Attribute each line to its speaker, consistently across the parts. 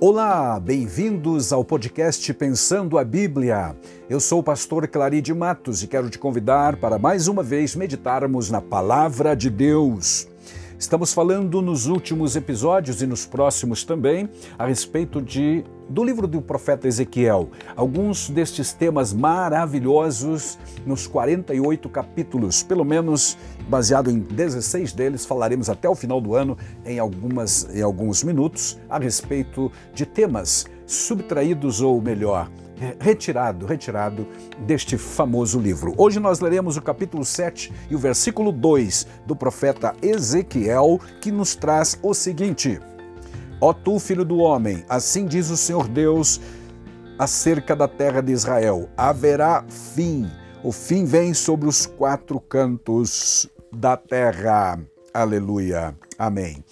Speaker 1: Olá, bem-vindos ao podcast Pensando a Bíblia. Eu sou o pastor Claride Matos e quero te convidar para mais uma vez meditarmos na Palavra de Deus. Estamos falando nos últimos episódios e nos próximos também a respeito de do livro do profeta Ezequiel. Alguns destes temas maravilhosos nos 48 capítulos, pelo menos baseado em 16 deles, falaremos até o final do ano em algumas em alguns minutos a respeito de temas subtraídos ou melhor, retirado, retirado deste famoso livro. Hoje nós leremos o capítulo 7 e o versículo 2 do profeta Ezequiel, que nos traz o seguinte: Ó tu, filho do homem, assim diz o Senhor Deus acerca da terra de Israel: haverá fim. O fim vem sobre os quatro cantos da terra. Aleluia. Amém.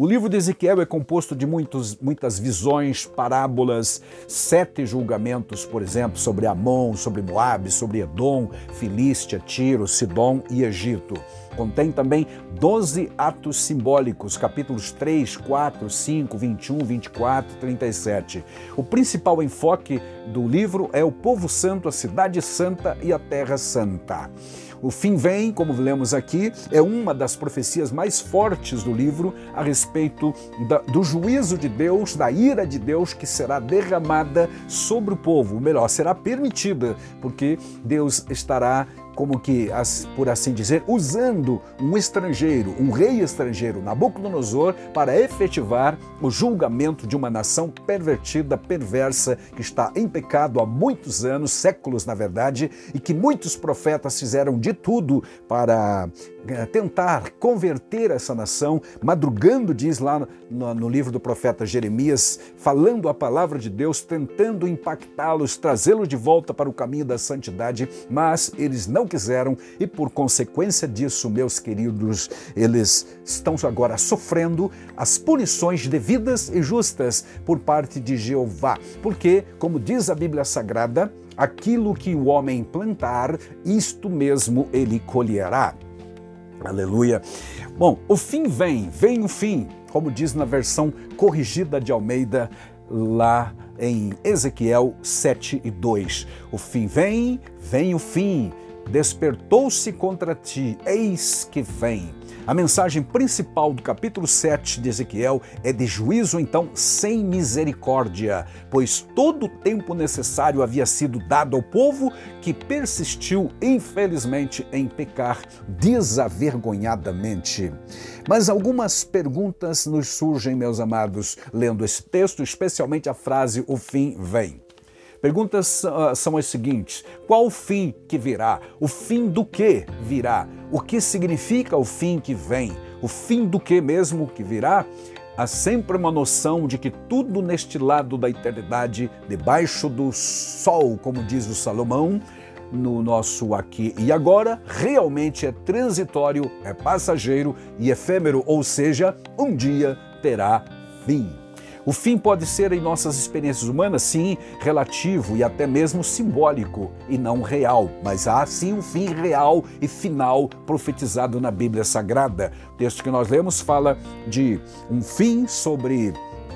Speaker 1: O livro de Ezequiel é composto de muitos, muitas visões, parábolas, sete julgamentos, por exemplo, sobre Amon, sobre Moabe, sobre Edom, Filístia, Tiro, Sidom e Egito. Contém também 12 atos simbólicos, capítulos 3, 4, 5, 21, 24, 37. O principal enfoque do livro é o povo santo, a cidade santa e a terra santa. O fim vem, como lemos aqui, é uma das profecias mais fortes do livro a respeito da, do juízo de Deus, da ira de Deus que será derramada sobre o povo, melhor, será permitida, porque Deus estará como que, por assim dizer, usando um estrangeiro, um rei estrangeiro, Nabucodonosor, para efetivar o julgamento de uma nação pervertida, perversa, que está em pecado há muitos anos, séculos na verdade, e que muitos profetas fizeram de tudo para eh, tentar converter essa nação, madrugando, diz lá no, no livro do profeta Jeremias, falando a palavra de Deus, tentando impactá-los, trazê-los de volta para o caminho da santidade, mas eles não quiseram e por consequência disso, meus queridos, eles estão agora sofrendo as punições devidas e justas por parte de Jeová. Porque, como diz a Bíblia Sagrada, aquilo que o homem plantar, isto mesmo ele colherá. Aleluia. Bom, o fim vem, vem o fim, como diz na versão corrigida de Almeida, lá em Ezequiel 7 e 2. O fim vem, vem o fim despertou-se contra ti, eis que vem. A mensagem principal do capítulo 7 de Ezequiel é de juízo, então, sem misericórdia, pois todo o tempo necessário havia sido dado ao povo que persistiu, infelizmente, em pecar desavergonhadamente. Mas algumas perguntas nos surgem, meus amados, lendo esse texto, especialmente a frase: o fim vem. Perguntas uh, são as seguintes: qual o fim que virá? O fim do que virá? O que significa o fim que vem? O fim do que mesmo que virá? Há sempre uma noção de que tudo neste lado da eternidade, debaixo do sol, como diz o Salomão, no nosso aqui e agora, realmente é transitório, é passageiro e efêmero, ou seja, um dia terá fim. O fim pode ser em nossas experiências humanas, sim, relativo e até mesmo simbólico e não real, mas há sim um fim real e final profetizado na Bíblia Sagrada. O texto que nós lemos fala de um fim sobre,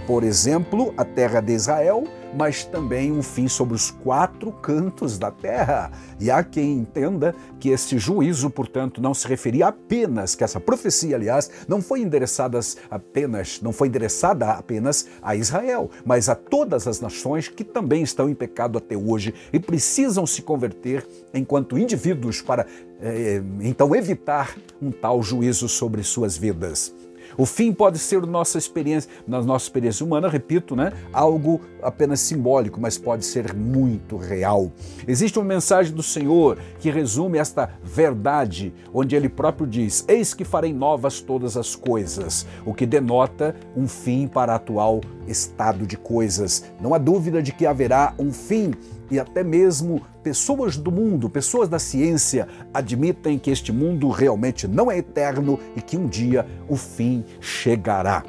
Speaker 1: por exemplo, a terra de Israel mas também um fim sobre os quatro cantos da terra. E há quem entenda que esse juízo, portanto, não se referia apenas, que essa profecia, aliás, não foi endereçada apenas, não foi endereçada apenas a Israel, mas a todas as nações que também estão em pecado até hoje e precisam se converter enquanto indivíduos para eh, então evitar um tal juízo sobre suas vidas. O fim pode ser nossa experiência, na nossa experiência humana, repito, né, algo apenas simbólico, mas pode ser muito real. Existe uma mensagem do Senhor que resume esta verdade, onde ele próprio diz: Eis que farei novas todas as coisas, o que denota um fim para o atual estado de coisas. Não há dúvida de que haverá um fim e até mesmo pessoas do mundo, pessoas da ciência, admitem que este mundo realmente não é eterno e que um dia o fim chegará.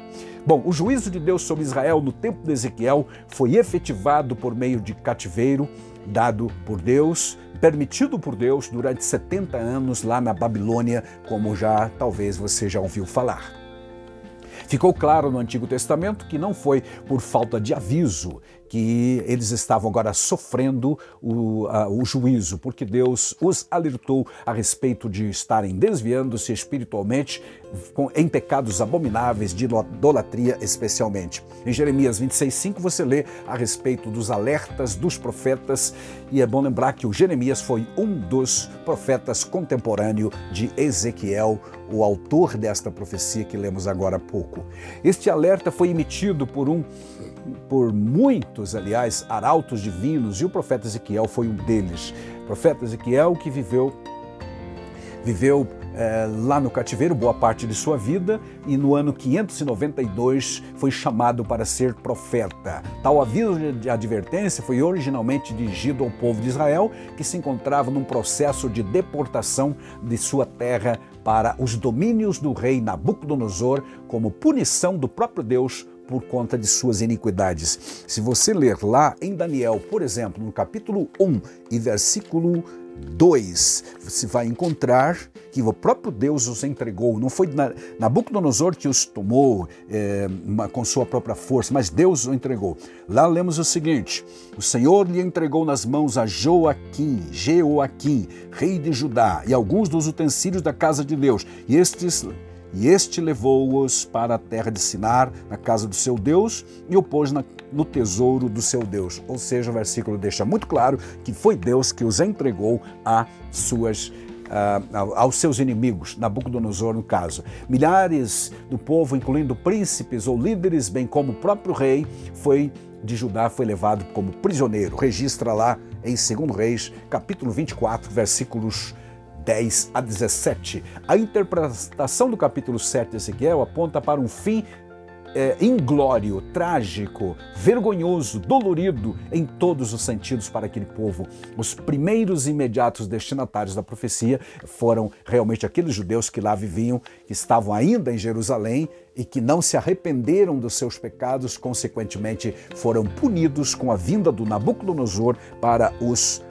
Speaker 1: Bom, o juízo de Deus sobre Israel no tempo de Ezequiel foi efetivado por meio de cativeiro dado por Deus, permitido por Deus durante 70 anos lá na Babilônia, como já talvez você já ouviu falar. Ficou claro no Antigo Testamento que não foi por falta de aviso que eles estavam agora sofrendo o, o juízo, porque Deus os alertou a respeito de estarem desviando-se espiritualmente em pecados abomináveis de idolatria especialmente. Em Jeremias 26,5 você lê a respeito dos alertas dos profetas e é bom lembrar que o Jeremias foi um dos profetas contemporâneo de Ezequiel, o autor desta profecia que lemos agora há pouco. Este alerta foi emitido por um por muitos, aliás, arautos divinos, e o profeta Ezequiel foi um deles. O profeta Ezequiel que viveu viveu é, lá no cativeiro boa parte de sua vida e no ano 592 foi chamado para ser profeta. Tal aviso de advertência foi originalmente dirigido ao povo de Israel, que se encontrava num processo de deportação de sua terra para os domínios do rei Nabucodonosor, como punição do próprio Deus por conta de suas iniquidades. Se você ler lá em Daniel, por exemplo, no capítulo 1 e versículo 2, você vai encontrar que o próprio Deus os entregou. Não foi Nabucodonosor que os tomou é, com sua própria força, mas Deus os entregou. Lá lemos o seguinte: O Senhor lhe entregou nas mãos a Joaquim, Jeoaquim, rei de Judá, e alguns dos utensílios da casa de Deus. E estes e este levou-os para a terra de Sinar, na casa do seu Deus, e o pôs na, no tesouro do seu Deus. Ou seja, o versículo deixa muito claro que foi Deus que os entregou a suas Uh, aos seus inimigos, Nabucodonosor no caso. Milhares do povo, incluindo príncipes ou líderes, bem como o próprio rei, foi de Judá foi levado como prisioneiro. Registra lá em 2 Reis, capítulo 24, versículos 10 a 17. A interpretação do capítulo 7 de Ezequiel aponta para um fim é, inglório, trágico, vergonhoso, dolorido em todos os sentidos para aquele povo. Os primeiros imediatos destinatários da profecia foram realmente aqueles judeus que lá viviam, que estavam ainda em Jerusalém e que não se arrependeram dos seus pecados, consequentemente foram punidos com a vinda do Nabucodonosor para os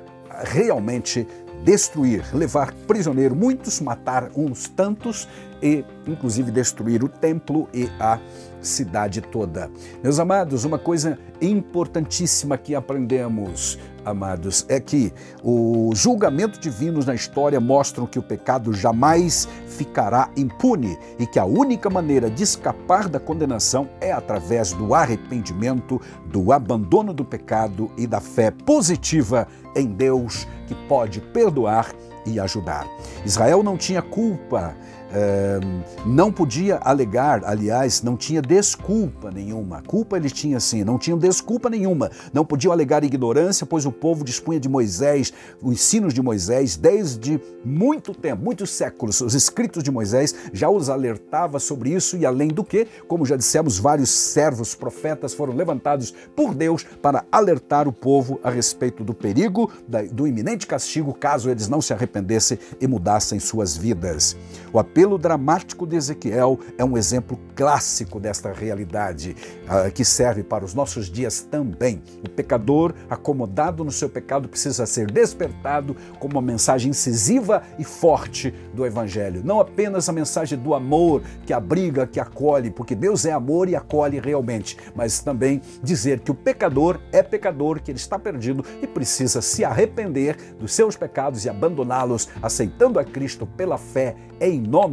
Speaker 1: realmente destruir, levar prisioneiro muitos, matar uns tantos e, inclusive, destruir o templo e a cidade toda. Meus amados, uma coisa importantíssima que aprendemos, amados, é que os julgamentos divinos na história mostram que o pecado jamais ficará impune e que a única maneira de escapar da condenação é através do arrependimento, do abandono do pecado e da fé positiva em Deus que pode perdoar e ajudar. Israel não tinha culpa não podia alegar, aliás, não tinha desculpa nenhuma. Culpa ele tinha sim, não tinham desculpa nenhuma. Não podiam alegar ignorância, pois o povo dispunha de Moisés, os ensinos de Moisés, desde muito tempo, muitos séculos. Os escritos de Moisés já os alertava sobre isso e além do que, como já dissemos, vários servos profetas foram levantados por Deus para alertar o povo a respeito do perigo, do iminente castigo, caso eles não se arrependessem e mudassem suas vidas. O apelo apelo dramático de Ezequiel é um exemplo clássico desta realidade uh, que serve para os nossos dias também. O pecador, acomodado no seu pecado, precisa ser despertado como uma mensagem incisiva e forte do Evangelho. Não apenas a mensagem do amor que abriga, que acolhe, porque Deus é amor e acolhe realmente, mas também dizer que o pecador é pecador, que ele está perdido e precisa se arrepender dos seus pecados e abandoná-los, aceitando a Cristo pela fé em nome